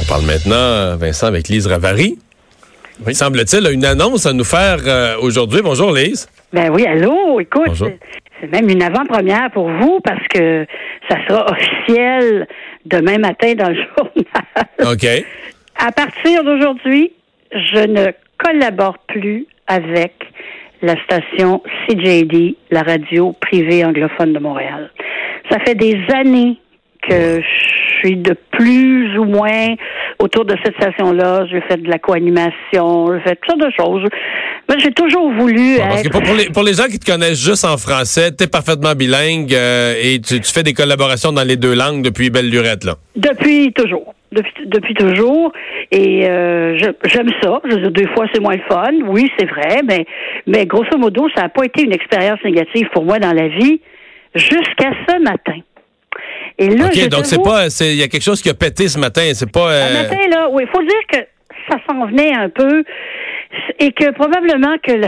On parle maintenant, Vincent, avec Lise Ravary. Il semble-t-il a une annonce à nous faire euh, aujourd'hui. Bonjour Lise. Ben oui, allô, écoute, Bonjour. c'est- c'est même une avant-première pour vous parce que ça sera officiel demain matin dans le journal. OK. À partir d'aujourd'hui, je ne collabore plus avec la station CJD, la radio privée anglophone de Montréal. Ça fait des années que je suis de plus ou moins autour de cette station-là. J'ai fait de la co-animation, j'ai fait toutes sortes de choses. Moi, j'ai toujours voulu Bon, parce que être... pour, pour les, pour les gens qui te connaissent juste en français, tu es parfaitement bilingue euh, et tu, tu fais des collaborations dans les deux langues depuis belle lurette, là. Depuis toujours. Depuis, depuis toujours. Et euh, je- j'aime ça. Je veux dire, deux fois, c'est moins le fun. Oui, c'est vrai. Mais, mais grosso modo, ça n'a pas été une expérience négative pour moi dans la vie jusqu'à ce matin. Et là, je OK, donc c'est pas. Il y a quelque chose qui a pété ce matin. C'est pas. un euh, matin, là, oui, il faut dire que ça s'en venait un peu et que probablement que le,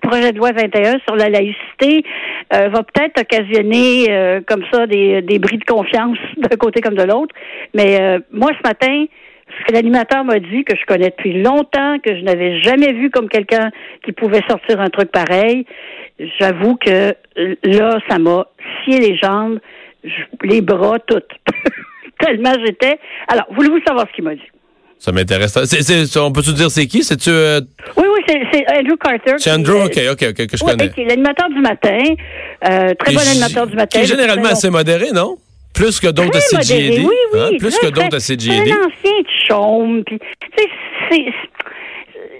projet de loi 21 sur la laïcité euh, va peut-être occasionner euh, comme ça des, des bris de confiance d'un côté comme de l'autre. Mais euh, moi, ce matin, ce que l'animateur m'a dit, que je connais depuis longtemps, que je n'avais jamais vu comme quelqu'un qui pouvait sortir un truc pareil, j'avoue que là, ça m'a scié les jambes, les bras, toutes. Tellement j'étais. Alors, voulez-vous savoir ce qu'il m'a dit? Ça m'intéresse. C'est- c'est- on peut-tu dire c'est qui? C'est-tu. euh, Oui, oui, c'est, c'est Andrew Carter. c'est Andrew? euh, OK, OK, OK, que je connais. qui est l'animateur du matin. Euh, très bon animateur du matin. Qui est généralement assez modéré, non? Plus que d'autres à CGD. Oui, oui. hein? Plus que d'autres à C'est CGD. un ancien de chaume. Puis, tu sais, c'est,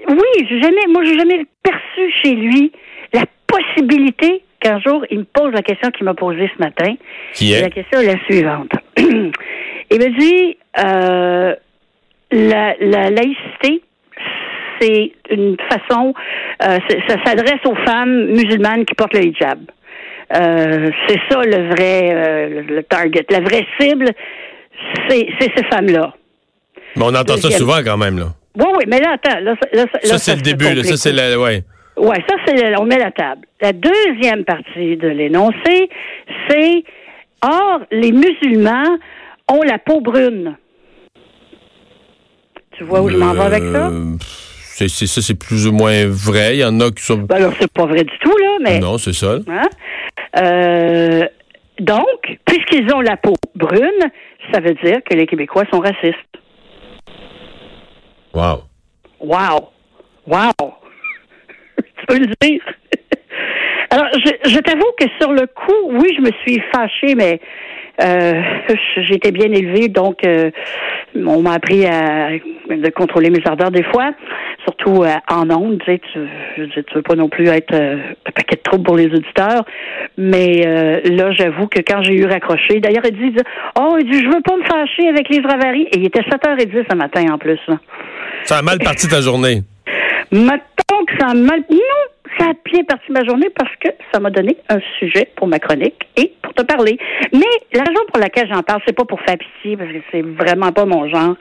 oui, j'ai jamais, moi, j'ai jamais perçu chez lui la possibilité qu'un jour, il me pose la question qu'il m'a posée ce matin. Qui Et est? La question est la suivante. il me dit, euh, la, la laïcité, c'est une façon, euh, ça s'adresse aux femmes musulmanes qui portent le hijab. Euh, c'est ça le vrai euh, le- target. La vraie cible, c'est ces femmes-là. Mais on entend ça souvent quand même, là. Oui, oui, mais là, attends. Là, ça- là, ça- Ça, là, c'est le début, là. Ça, c'est la. Ouais. Oui, ça, c'est on met la table. La deuxième partie de l'énoncé, c'est Or, les musulmans ont la peau brune. Tu vois où je m'en vais avec ça? Euh, c'est, c'est- ça, c'est plus ou moins vrai. Il y en a qui sont. Ben alors, c'est pas vrai du tout, là, mais. Non, c'est ça. Hein? Euh, donc, puisqu'ils ont la peau brune, ça veut dire que les Québécois sont racistes. Wow. Wow! Wow! Peux le dire? Alors, je, je t'avoue que sur le coup, oui, je me suis fâchée, mais euh, j'étais bien élevée, donc euh, on m'a appris à de contrôler mes ardeurs des fois, surtout euh, en ondes. Tu sais, tu, tu veux pas non plus être euh, un paquet de troubles pour les auditeurs, mais euh, là, j'avoue que quand j'ai eu raccroché, d'ailleurs, il dit, oh, il dit, je veux pas me fâcher avec les Ravary, et il était 7h10 ce matin en plus. Ça a mal parti ta journée. Mettons que ça a. Non, ça a bien parti ma journée parce que ça m'a donné un sujet pour ma chronique et pour te parler. Mais la raison pour laquelle j'en parle, c'est pas pour faire pitié parce que c'est vraiment pas mon genre.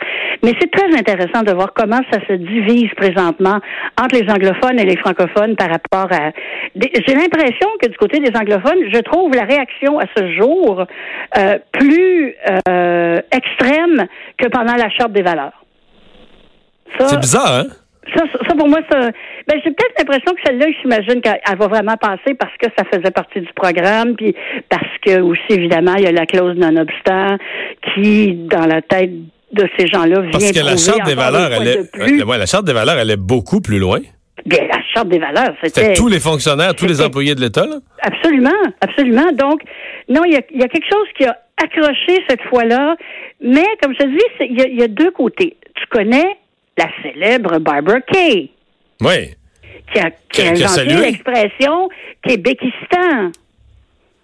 Mais c'est très intéressant de voir comment ça se divise présentement entre les anglophones et les francophones par rapport à. J'ai l'impression que du côté des anglophones, je trouve la réaction à ce jour euh, plus euh, extrême que pendant la charte des valeurs. C'est bizarre, hein? Ça, ça, ça, pour moi, ça, ben, j'ai peut-être l'impression que celle-là, je s'imagine qu'elle elle va vraiment passer parce que ça faisait partie du programme, puis parce que aussi, évidemment, il y a la clause non-obstant qui, dans la tête de ces gens-là, vient Parce que la charte des valeurs, elle est, de euh, ouais, la charte des valeurs, elle est beaucoup plus loin. Bien, la charte des valeurs, C'était tous les fonctionnaires, tous les employés de l'État, là. Absolument, absolument. Donc, non, il y a, y a quelque chose qui a accroché cette fois-là, mais comme je te dis, y, il y a deux côtés. Tu connais la célèbre Barbara Kay. Oui. qui a, qui a Qui a inventé l'expression Québékistan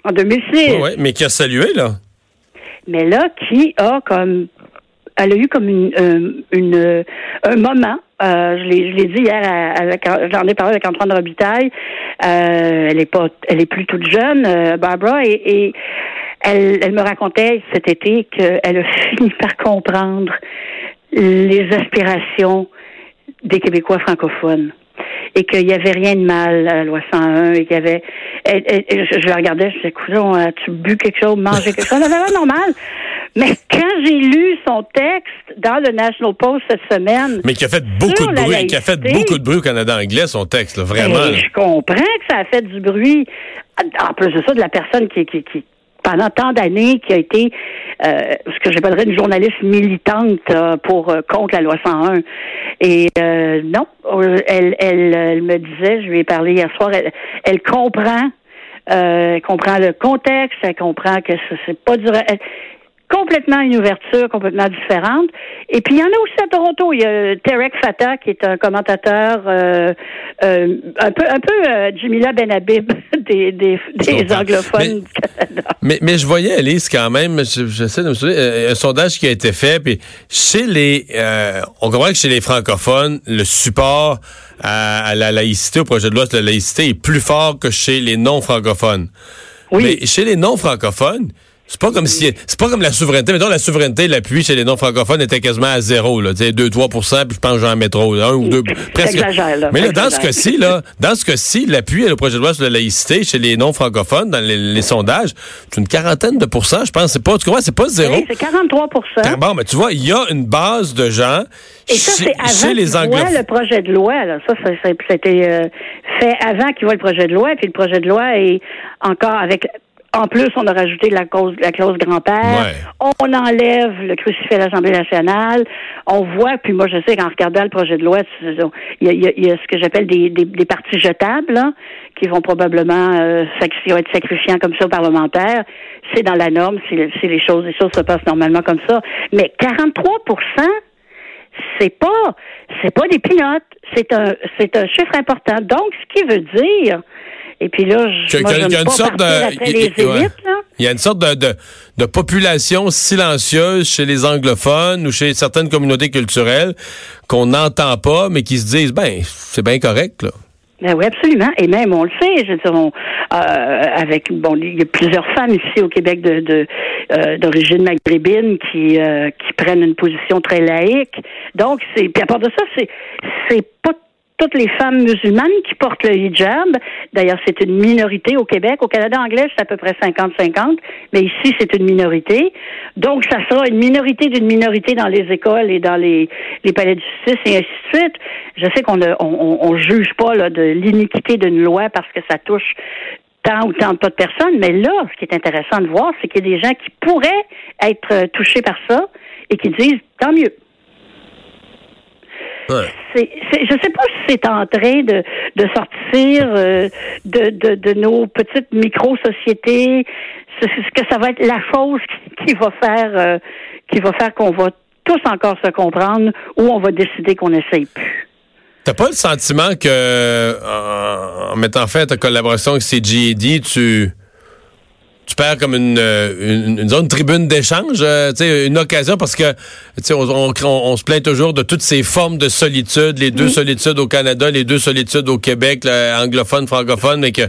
en 2006. Ouais, ouais, mais qui a salué, là. Mais là, qui a comme elle a eu comme une, euh, une un moment. Euh, je l'ai dit hier, avec, j'en ai parlé avec Antoine Robitaille. Euh, elle est pas, elle est plus toute jeune, Barbara, et, et elle, elle me racontait cet été qu'elle a fini par comprendre les aspirations des Québécois francophones et qu'il n'y avait rien de mal à la loi 101 et qu'il y avait je, la regardais, je disais, as-tu bu quelque chose, mangé quelque chose? C'était normal. Mais quand j'ai lu son texte dans le National Post cette semaine. Mais qui a fait beaucoup de bruit, qui a fait beaucoup de bruit au Canada anglais, son texte, vraiment. Ben, je comprends que ça a fait du bruit. En plus de ça, de la personne qui, qui, qui pendant tant d'années, qui a été euh, ce que j'appellerais une journaliste militante euh, pour euh, contre la loi 101. Et euh, non, elle, elle, elle, me disait, je lui ai parlé hier soir, elle, elle comprend, elle comprend le contexte, elle comprend que c'est pas du complètement une ouverture complètement différente. Et puis il y en a aussi à Toronto. Il y a Terek Fatah qui est un commentateur euh, euh, un peu un peu euh, Jimila Benhabib des, des, des anglophones mais, Mais, je voyais Alice quand même. J'essaie de me souvenir un sondage qui a été fait. Puis chez les, on comprend que chez les francophones, le support à, la laïcité, au projet de loi sur la laïcité, est plus fort que chez les non francophones. Oui. Mais chez les non francophones, c'est pas comme si c'est pas comme la souveraineté. Mettons la souveraineté, l'appui chez les non francophones était quasiment à zéro, là. 2-3% puis je pense genre un métro, un ou deux. Presque. Mais là, dans ce cas-ci, là, dans ce cas-ci, l'appui à le projet de loi sur la laïcité chez les non francophones, dans les, sondages, c'est une quarantaine de pourcents, je pense. C'est pas, tu vois, c'est pas zéro? Oui, c'est 43 Bon, mais tu vois, il y a une base de gens. Et ça, c'est avant les anglophones. le projet de loi, là. Ça, ça, ça, a été euh, fait avant qu'il voit le projet de loi, puis le projet de loi est encore avec en plus, on a rajouté la, cause, la clause grand-père. On enlève le crucifix à l'Assemblée nationale. On voit, puis moi, je sais qu'en regardant le projet de loi, il y a, ce que j'appelle des, des, partis jetables, qui vont probablement euh, être sacrifiants comme ça aux parlementaires. C'est dans la norme, c'est les choses, les choses se passent normalement comme ça. Mais 43 c'est pas c'est pas des pilotes, c'est un c'est un chiffre important. Donc ce qui veut dire et puis là, je, moi, il y a une sorte de, Il y a une sorte de, de, population silencieuse chez les anglophones ou chez certaines communautés culturelles qu'on n'entend pas, mais qui se disent, ben, c'est bien correct, là. Ben oui, absolument. Et même, on le sait, je veux dire, on, euh, avec, bon, il y a plusieurs femmes ici au Québec de, de euh, d'origine maghrébine qui, euh, qui prennent une position très laïque. Donc, c'est, puis à part de ça, c'est, c'est pas toutes les femmes musulmanes qui portent le hijab. D'ailleurs, c'est une minorité au Québec. Au Canada anglais, c'est à peu près 50-50, mais ici, c'est une minorité. Donc, ça sera une minorité d'une minorité dans les écoles et dans les, les palais de justice et ainsi de suite. Je sais qu'on ne on, on, juge pas là, de l'iniquité d'une loi parce que ça touche tant ou tant de personnes, mais là, ce qui est intéressant de voir, c'est qu'il y a des gens qui pourraient être touchés par ça et qui disent tant mieux. C'est, je sais pas si c'est en train de, sortir euh, de, nos petites micro-sociétés. Ce, que ça va être la chose qui, va faire euh, qui va faire qu'on va tous encore se comprendre ou on va décider qu'on n'essaye plus. T'as pas le sentiment que en, mettant fin à ta collaboration avec CGD, tu tu perds comme une, une, une zone tribune d'échange, euh, une occasion parce que on, on, on, se plaint toujours de toutes ces formes de solitude, les deux solitudes au Canada, les deux solitudes au Québec, là, anglophone, francophone, mais que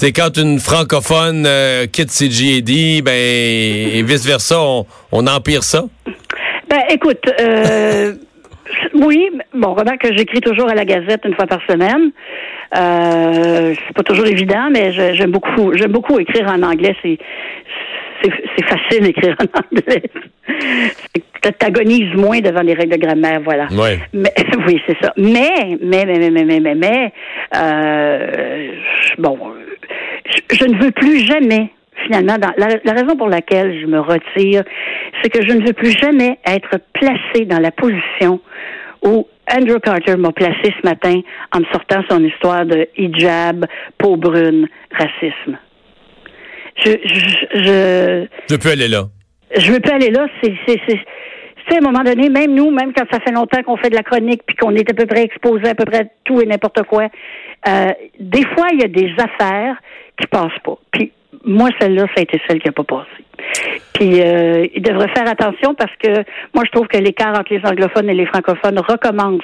quand une francophone euh, quitte CGAD, ben et vice versa, on, on empire ça. Ben écoute. Euh... Oui, bon, remarque que j'écris toujours à la Gazette une fois par semaine. Euh, c'est pas toujours évident, mais j'aime beaucoup, j'aime beaucoup écrire en anglais. C'est c'est facile d'écrire en anglais. T'agonises moins devant les règles de grammaire, voilà. Ouais. Mais, oui, c'est ça. Mais, mais, mais, mais, mais, mais, mais, euh, bon, je, je, ne veux plus jamais, finalement, dans, la, la raison pour laquelle je me retire, c'est que je ne veux plus jamais être placé dans la position où Andrew Carter m'a placé ce matin en me sortant son histoire de hijab, peau brune, racisme. Je, je, je, je peux aller là. Je veux pas aller là. C'est, c'est, c'est, à un moment donné, même nous, même quand ça fait longtemps qu'on fait de la chronique puis qu'on est à peu près exposé à peu près tout et n'importe quoi, euh, des fois, il y a des affaires qui passent pas. Puis moi, celle-là, ça a été celle qui n'a pas passé. Puis, euh, il devrait faire attention parce que moi, je trouve que l'écart entre les anglophones et les francophones recommence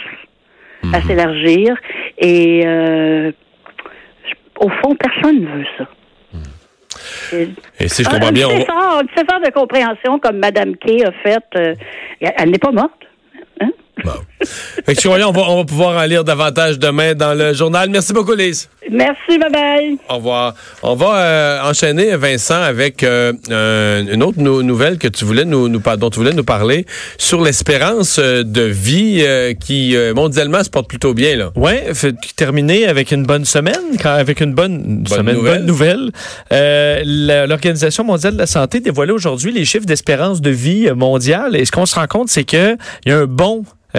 à Mhm. s'élargir. Et euh, au fond, personne ne veut ça. Et- Et si je un, comprends bien, on- petit effort, un petit effort de compréhension comme Mme Kay a fait. euh, elle n'est pas morte. Bon. Fait que, on va, on va pouvoir en lire davantage demain dans le journal. Merci beaucoup, Lise. Merci, bye bye. Au revoir. On va euh, enchaîner, Vincent, avec euh, un- une autre nou- nouvelle que tu voulais nous, nous dont tu voulais nous parler sur l'espérance euh, de vie euh, qui euh, mondialement se porte plutôt bien là. Ouais, fait terminer avec une bonne semaine, quand- avec une bonne, une semaine, nouvelle. bonne nouvelle. Euh, la- L'Organisation mondiale de la santé dévoilait aujourd'hui les chiffres d'espérance de vie mondiale. Et ce qu'on se rend compte, c'est que il y a un euh,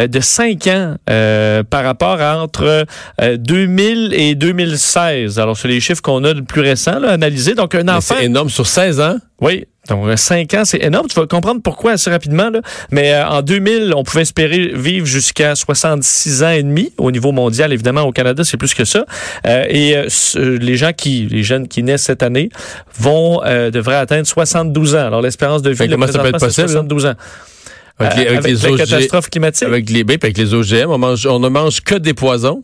de 5 ans euh, par rapport à entre euh, 2000 et 2016. Alors, c'est les chiffres qu'on a le plus récents là, analysés. Donc, un enfant... C'est énorme sur 16 ans. Oui. Donc, 5 ans, c'est énorme. Tu vas comprendre pourquoi assez rapidement. Là. Mais euh, en 2000, on pouvait espérer vivre jusqu'à 66 ans et demi au niveau mondial. Évidemment, au Canada, c'est plus que ça. Euh, et euh, ce- les gens qui, les jeunes qui naissent cette année, vont euh, devraient atteindre 72 ans. Alors, l'espérance de vie, là, comment ça peut être possible, 72 ans. Avec les, Euh, avec les la OG catastrophe climatique. avec les, ben, avec les OGM, on mange, on ne mange que des poisons.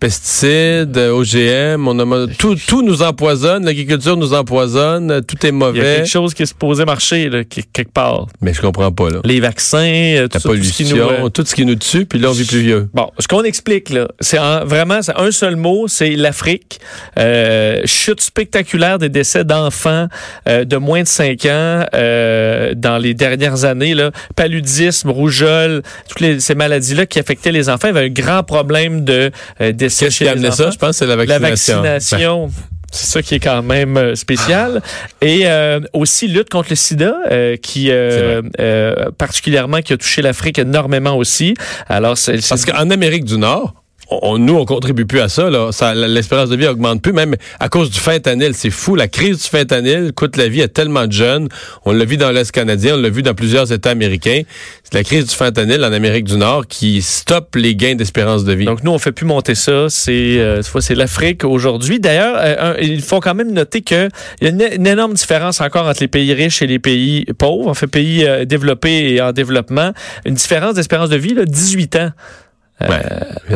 Pesticides, OGM, on a, tout, tout nous empoisonne, l'agriculture nous empoisonne, tout est Il y a mauvais. quelque chose qui est supposé marcher là, quelque part. Mais je comprends pas, là. Les vaccins, euh, tout La ça, tout ce qui nous, pollution, euh, tout ce qui nous tue, puis là, on vit plus vieux. Bon, ce qu'on explique là, c'est en- vraiment c'est un seul mot, c'est l'Afrique. Euh, chute spectaculaire des décès d'enfants euh, de moins de 5 ans euh, dans les dernières années. Là. Paludisme, rougeole, toutes les, ces maladies-là qui affectaient les enfants. Il y avait un grand problème de euh, décès Qu'est-ce qui a amené enfants? ça? Je pense que c'est la La vaccination. Ben, vaccination. C'est ça qui est quand même euh, spécial. Et euh, aussi lutte contre le sida, euh, qui euh, particulièrement qui a touché l'Afrique énormément aussi. Alors c'est- Parce qu'en Amérique du Nord, on- nous, on contribue plus à ça. Ça, L'espérance de vie augmente plus, même à cause du fentanyl. C'est fou. La crise du fentanyl coûte la vie à tellement de jeunes. On l'a vu dans l'Est canadien, on l'a vu dans plusieurs États américains. C'est la crise du fentanyl en Amérique du Nord qui stoppe les gains d'espérance de vie. Donc nous, on fait plus monter ça. C'est euh, c'est l'Afrique aujourd'hui. D'ailleurs, euh, il faut quand même noter que il y a une, une énorme différence encore entre les pays riches et les pays pauvres. En fait, pays euh, développés et en développement, une différence d'espérance de vie, là, 18 ans. Euh, Ouais.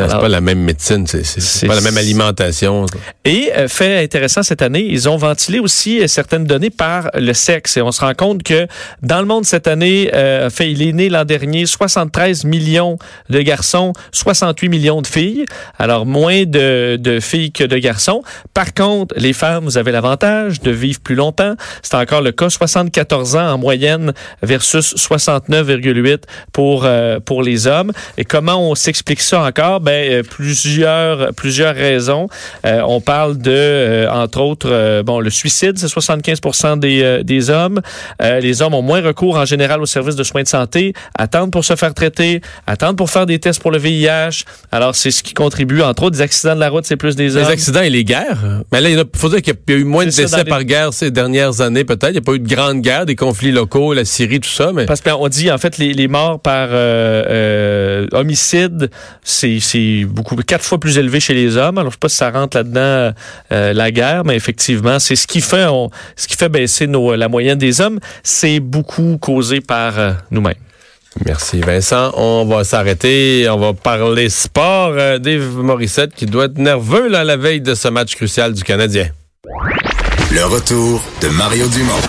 c'est pas la même médecine, c'est- pas la même alimentation. Et euh, fait intéressant cette année, ils ont ventilé aussi euh, certaines données par le sexe. Et on se rend compte que dans le monde cette année, euh, fait, il est né l'an dernier 73 millions de garçons, 68 millions de filles. Alors moins de, de filles que de garçons. Par contre, les femmes, vous avez l'avantage de vivre plus longtemps. C'est encore le cas, 74 ans en moyenne versus 69,8 pour euh, pour les hommes. Et comment on s'explique ça encore Ben euh, plusieurs plusieurs raisons. Euh, on parle de euh, entre autres euh, bon le suicide, c'est 75% des des hommes. Les hommes ont moins recours en général aux services de soins de santé, attendent pour se faire traiter, attendent pour faire des tests pour le VIH. Alors c'est ce qui contribue entre autres des accidents de la route, c'est plus des hommes. Les accidents et les guerres. Mais là, il faut dire qu'il y a eu moins de ça, décès les- par guerre ces dernières années, peut-être. Il n'y a pas eu de grandes guerres, des conflits locaux, la Syrie, tout ça, mais. Parce qu'on dit, en fait, les, les morts par euh, homicide, c'est beaucoup, quatre fois plus élevé chez les hommes. Alors, je sais pas si ça rentre là-dedans, euh, la guerre, mais effectivement, c'est ce qui fait, on, ce qui fait baisser nos, la moyenne des hommes. C'est beaucoup causé par euh, nous-mêmes. Merci Vincent. On va s'arrêter. On va parler sport. Euh, Dave Morissette qui doit être nerveux là, à la veille de ce match crucial du Canadien. Le retour de Mario Dumont.